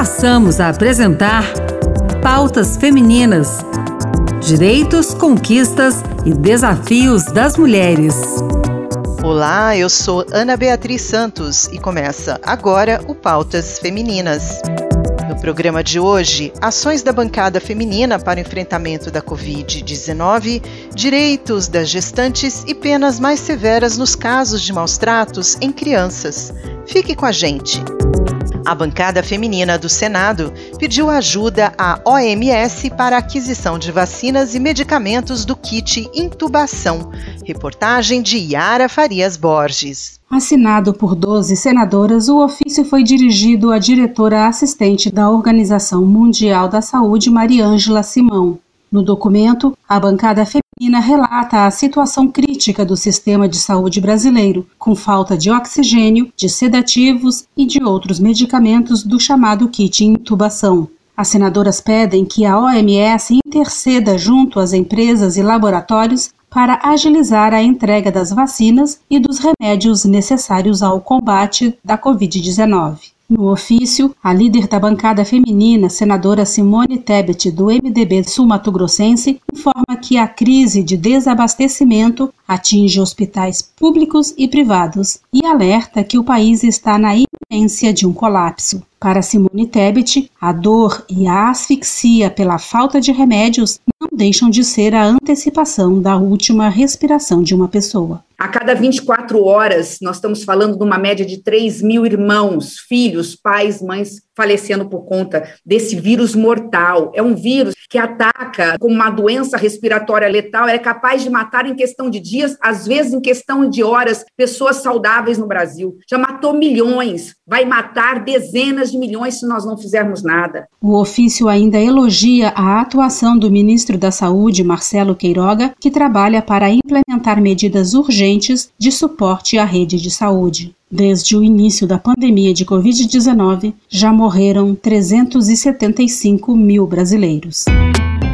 passamos a apresentar Pautas Femininas: Direitos, Conquistas e Desafios das Mulheres. Olá, eu sou Ana Beatriz Santos e começa agora o Pautas Femininas. No programa de hoje, ações da bancada feminina para o enfrentamento da Covid-19, direitos das gestantes e penas mais severas nos casos de maus tratos em crianças. Fique com a gente. A bancada feminina do Senado pediu ajuda à OMS para a aquisição de vacinas e medicamentos do kit intubação. Reportagem de Yara Farias Borges. Assinado por 12 senadoras, o ofício foi dirigido à diretora assistente da Organização Mundial da Saúde, Mariângela Simão. No documento, a bancada feminina relata a situação crítica do sistema de saúde brasileiro, com falta de oxigênio, de sedativos e de outros medicamentos do chamado kit intubação. As senadoras pedem que a OMS interceda junto às empresas e laboratórios para agilizar a entrega das vacinas e dos remédios necessários ao combate da Covid-19. No ofício, a líder da bancada feminina, senadora Simone Tebet, do MDB sul-mato-grossense, informa que a crise de desabastecimento atinge hospitais públicos e privados e alerta que o país está na iminência de um colapso. Para Simone Tebet, a dor e a asfixia pela falta de remédios não deixam de ser a antecipação da última respiração de uma pessoa. A cada 24 horas, nós estamos falando de uma média de 3 mil irmãos, filhos, pais, mães falecendo por conta desse vírus mortal. É um vírus que ataca como uma doença respiratória letal, é capaz de matar em questão de dias, às vezes em questão de horas, pessoas saudáveis no Brasil. Já matou milhões, vai matar dezenas de milhões se nós não fizermos nada. O ofício ainda elogia a atuação do ministro da Saúde, Marcelo Queiroga, que trabalha para implementar medidas urgentes de suporte à rede de saúde. Desde o início da pandemia de Covid-19, já morreram 375 mil brasileiros.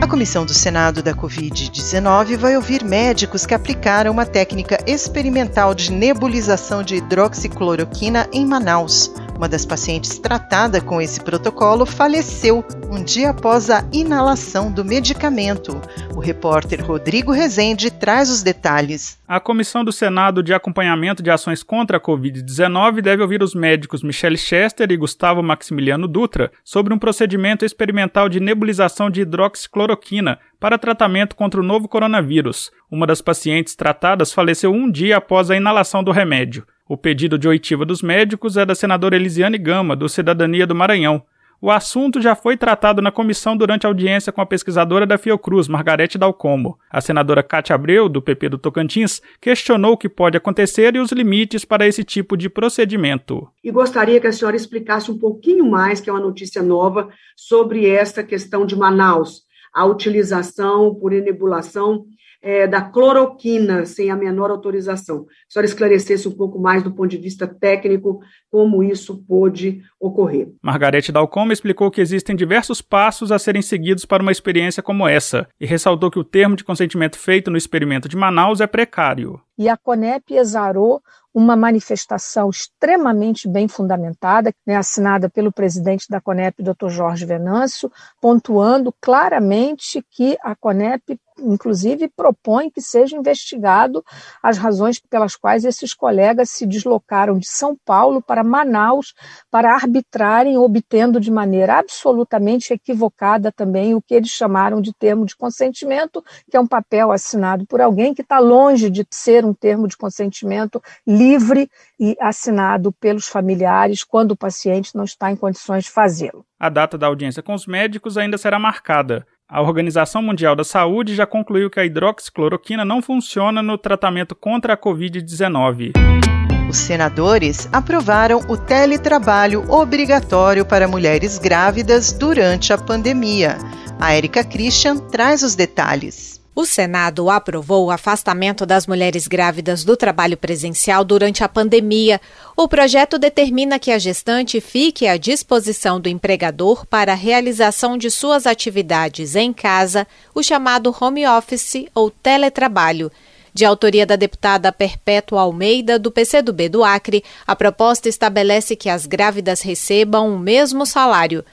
A comissão do Senado da Covid-19 vai ouvir médicos que aplicaram uma técnica experimental de nebulização de hidroxicloroquina em Manaus. Uma das pacientes tratada com esse protocolo faleceu um dia após a inalação do medicamento. O repórter Rodrigo Rezende traz os detalhes. A Comissão do Senado de Acompanhamento de Ações contra a Covid-19 deve ouvir os médicos Michele Chester e Gustavo Maximiliano Dutra sobre um procedimento experimental de nebulização de hidroxicloroquina para tratamento contra o novo coronavírus. Uma das pacientes tratadas faleceu um dia após a inalação do remédio. O pedido de oitiva dos médicos é da senadora Elisiane Gama, do Cidadania do Maranhão. O assunto já foi tratado na comissão durante a audiência com a pesquisadora da Fiocruz, Margarete Dalcomo. A senadora Cátia Abreu, do PP do Tocantins, questionou o que pode acontecer e os limites para esse tipo de procedimento. E gostaria que a senhora explicasse um pouquinho mais, que é uma notícia nova, sobre esta questão de Manaus, a utilização por inebulação é, da cloroquina sem a menor autorização. A senhora esclarecesse um pouco mais do ponto de vista técnico como isso pôde ocorrer. Margarete Dalcoma explicou que existem diversos passos a serem seguidos para uma experiência como essa e ressaltou que o termo de consentimento feito no experimento de Manaus é precário. E a CONEP exarou uma manifestação extremamente bem fundamentada, né, assinada pelo presidente da CONEP, Dr. Jorge Venâncio, pontuando claramente que a CONEP inclusive propõe que seja investigado as razões pelas quais esses colegas se deslocaram de São Paulo para Manaus para arbitrarem, obtendo de maneira absolutamente equivocada também o que eles chamaram de termo de consentimento, que é um papel assinado por alguém que está longe de ser um termo de consentimento livre e assinado pelos familiares quando o paciente não está em condições de fazê-lo. A data da audiência com os médicos ainda será marcada. A Organização Mundial da Saúde já concluiu que a hidroxicloroquina não funciona no tratamento contra a Covid-19. Os senadores aprovaram o teletrabalho obrigatório para mulheres grávidas durante a pandemia. A Erika Christian traz os detalhes. O Senado aprovou o afastamento das mulheres grávidas do trabalho presencial durante a pandemia. O projeto determina que a gestante fique à disposição do empregador para a realização de suas atividades em casa, o chamado home office ou teletrabalho. De autoria da deputada Perpétua Almeida, do PCdoB do Acre, a proposta estabelece que as grávidas recebam o mesmo salário.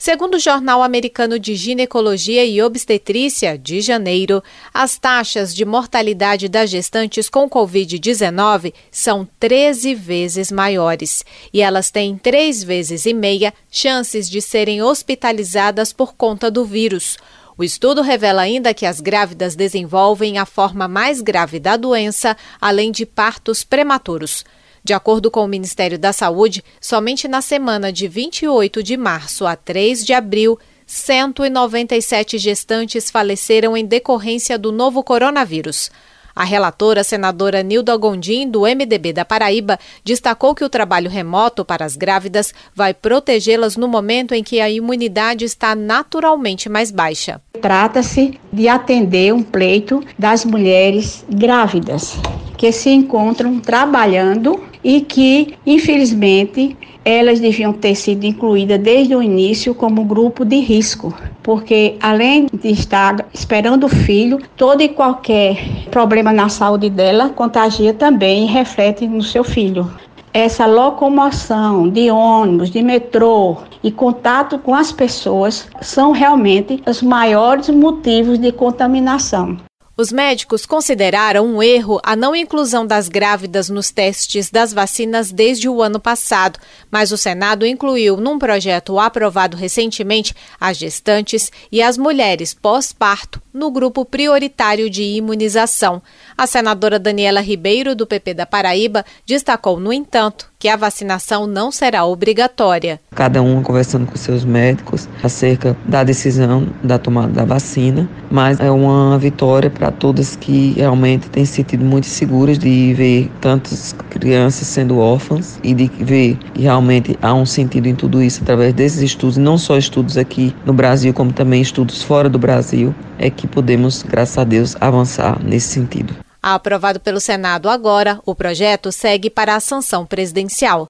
Segundo o Jornal Americano de Ginecologia e Obstetrícia, de janeiro, as taxas de mortalidade das gestantes com Covid-19 são 13 vezes maiores e elas têm três vezes e meia chances de serem hospitalizadas por conta do vírus. O estudo revela ainda que as grávidas desenvolvem a forma mais grave da doença, além de partos prematuros. De acordo com o Ministério da Saúde, somente na semana de 28 de março a 3 de abril, 197 gestantes faleceram em decorrência do novo coronavírus. A relatora, senadora Nilda Gondim, do MDB da Paraíba, destacou que o trabalho remoto para as grávidas vai protegê-las no momento em que a imunidade está naturalmente mais baixa. Trata-se de atender um pleito das mulheres grávidas que se encontram trabalhando e que, infelizmente, elas deviam ter sido incluídas desde o início como grupo de risco, porque além de estar esperando o filho, todo e qualquer problema na saúde dela contagia também e reflete no seu filho. Essa locomoção de ônibus, de metrô e contato com as pessoas são realmente os maiores motivos de contaminação. Os médicos consideraram um erro a não inclusão das grávidas nos testes das vacinas desde o ano passado, mas o Senado incluiu num projeto aprovado recentemente as gestantes e as mulheres pós-parto no grupo prioritário de imunização. A senadora Daniela Ribeiro, do PP da Paraíba, destacou, no entanto, que a vacinação não será obrigatória. Cada um conversando com seus médicos acerca da decisão da tomada da vacina, mas é uma vitória para todas que realmente têm se sentido muito seguras de ver tantas crianças sendo órfãs e de ver que realmente há um sentido em tudo isso através desses estudos, não só estudos aqui no Brasil, como também estudos fora do Brasil, é que podemos, graças a Deus, avançar nesse sentido. Aprovado pelo Senado agora, o projeto segue para a sanção presidencial.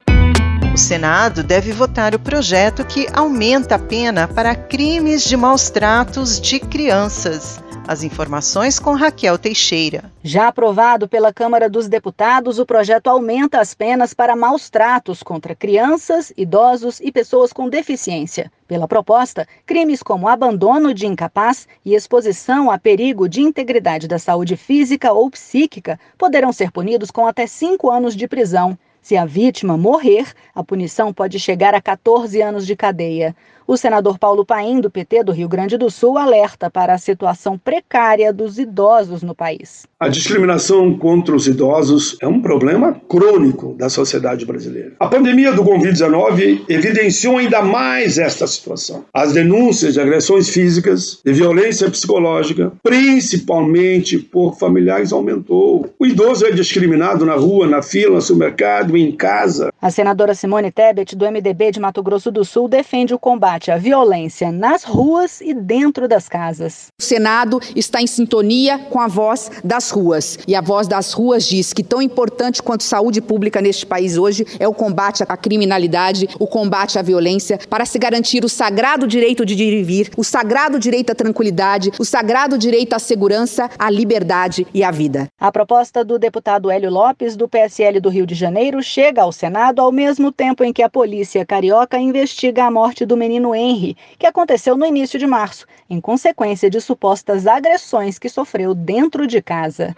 O Senado deve votar o projeto que aumenta a pena para crimes de maus tratos de crianças. As informações com Raquel Teixeira. Já aprovado pela Câmara dos Deputados, o projeto aumenta as penas para maus tratos contra crianças, idosos e pessoas com deficiência. Pela proposta, crimes como abandono de incapaz e exposição a perigo de integridade da saúde física ou psíquica poderão ser punidos com até cinco anos de prisão. Se a vítima morrer, a punição pode chegar a 14 anos de cadeia. O senador Paulo Paim, do PT do Rio Grande do Sul, alerta para a situação precária dos idosos no país. A discriminação contra os idosos é um problema crônico da sociedade brasileira. A pandemia do Covid-19 evidenciou ainda mais esta situação. As denúncias de agressões físicas, de violência psicológica, principalmente por familiares, aumentou. O idoso é discriminado na rua, na fila, no supermercado, em casa. A senadora Simone Tebet, do MDB de Mato Grosso do Sul, defende o combate combate à violência nas ruas e dentro das casas. O Senado está em sintonia com a voz das ruas. E a voz das ruas diz que tão importante quanto saúde pública neste país hoje é o combate à criminalidade, o combate à violência, para se garantir o sagrado direito de ir e vir, o sagrado direito à tranquilidade, o sagrado direito à segurança, à liberdade e à vida. A proposta do deputado Hélio Lopes, do PSL do Rio de Janeiro, chega ao Senado ao mesmo tempo em que a polícia carioca investiga a morte do menino Henry, que aconteceu no início de março, em consequência de supostas agressões que sofreu dentro de casa.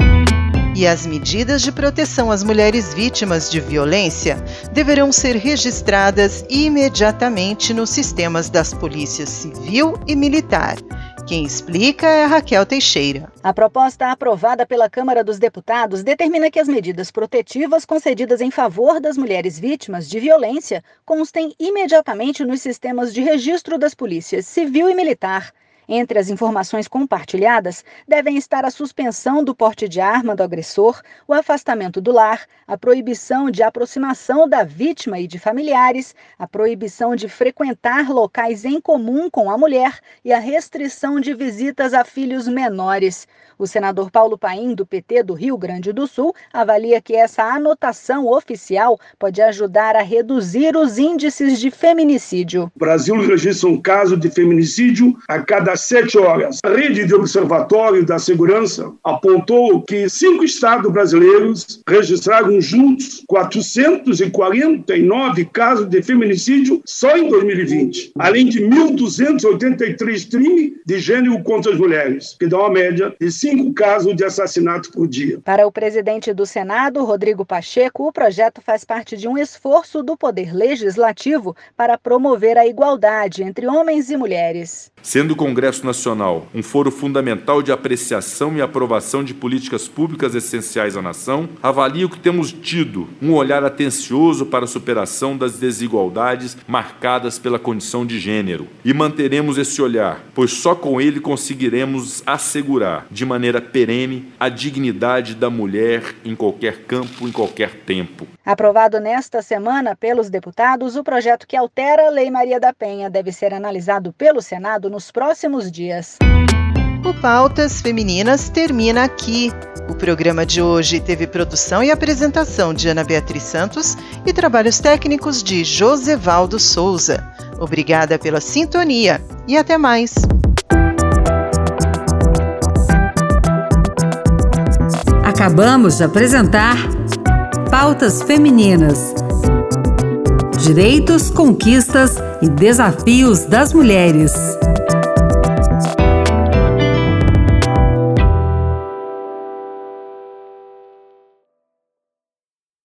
E as medidas de proteção às mulheres vítimas de violência deverão ser registradas imediatamente nos sistemas das polícias civil e militar. Quem explica é a Raquel Teixeira. A proposta aprovada pela Câmara dos Deputados determina que as medidas protetivas concedidas em favor das mulheres vítimas de violência constem imediatamente nos sistemas de registro das polícias civil e militar entre as informações compartilhadas devem estar a suspensão do porte de arma do agressor, o afastamento do lar, a proibição de aproximação da vítima e de familiares, a proibição de frequentar locais em comum com a mulher e a restrição de visitas a filhos menores. O senador Paulo Paim, do PT do Rio Grande do Sul, avalia que essa anotação oficial pode ajudar a reduzir os índices de feminicídio. O Brasil registra um caso de feminicídio a cada sete horas. A rede de observatório da segurança apontou que cinco estados brasileiros registraram juntos 449 casos de feminicídio só em 2020, além de 1.283 crimes de gênero contra as mulheres, que dá uma média de cinco casos de assassinato por dia. Para o presidente do Senado, Rodrigo Pacheco, o projeto faz parte de um esforço do Poder Legislativo para promover a igualdade entre homens e mulheres. Sendo o Congresso Nacional um foro fundamental de apreciação e aprovação de políticas públicas essenciais à nação, avalio que temos tido um olhar atencioso para a superação das desigualdades marcadas pela condição de gênero. E manteremos esse olhar, pois só com ele conseguiremos assegurar de maneira perene a dignidade da mulher em qualquer campo, em qualquer tempo. Aprovado nesta semana pelos deputados, o projeto que altera a Lei Maria da Penha deve ser analisado pelo Senado nos próximos dias. O Pautas Femininas termina aqui. O programa de hoje teve produção e apresentação de Ana Beatriz Santos e trabalhos técnicos de Josevaldo Souza. Obrigada pela sintonia e até mais. Acabamos de apresentar Pautas Femininas. Direitos, conquistas e desafios das mulheres.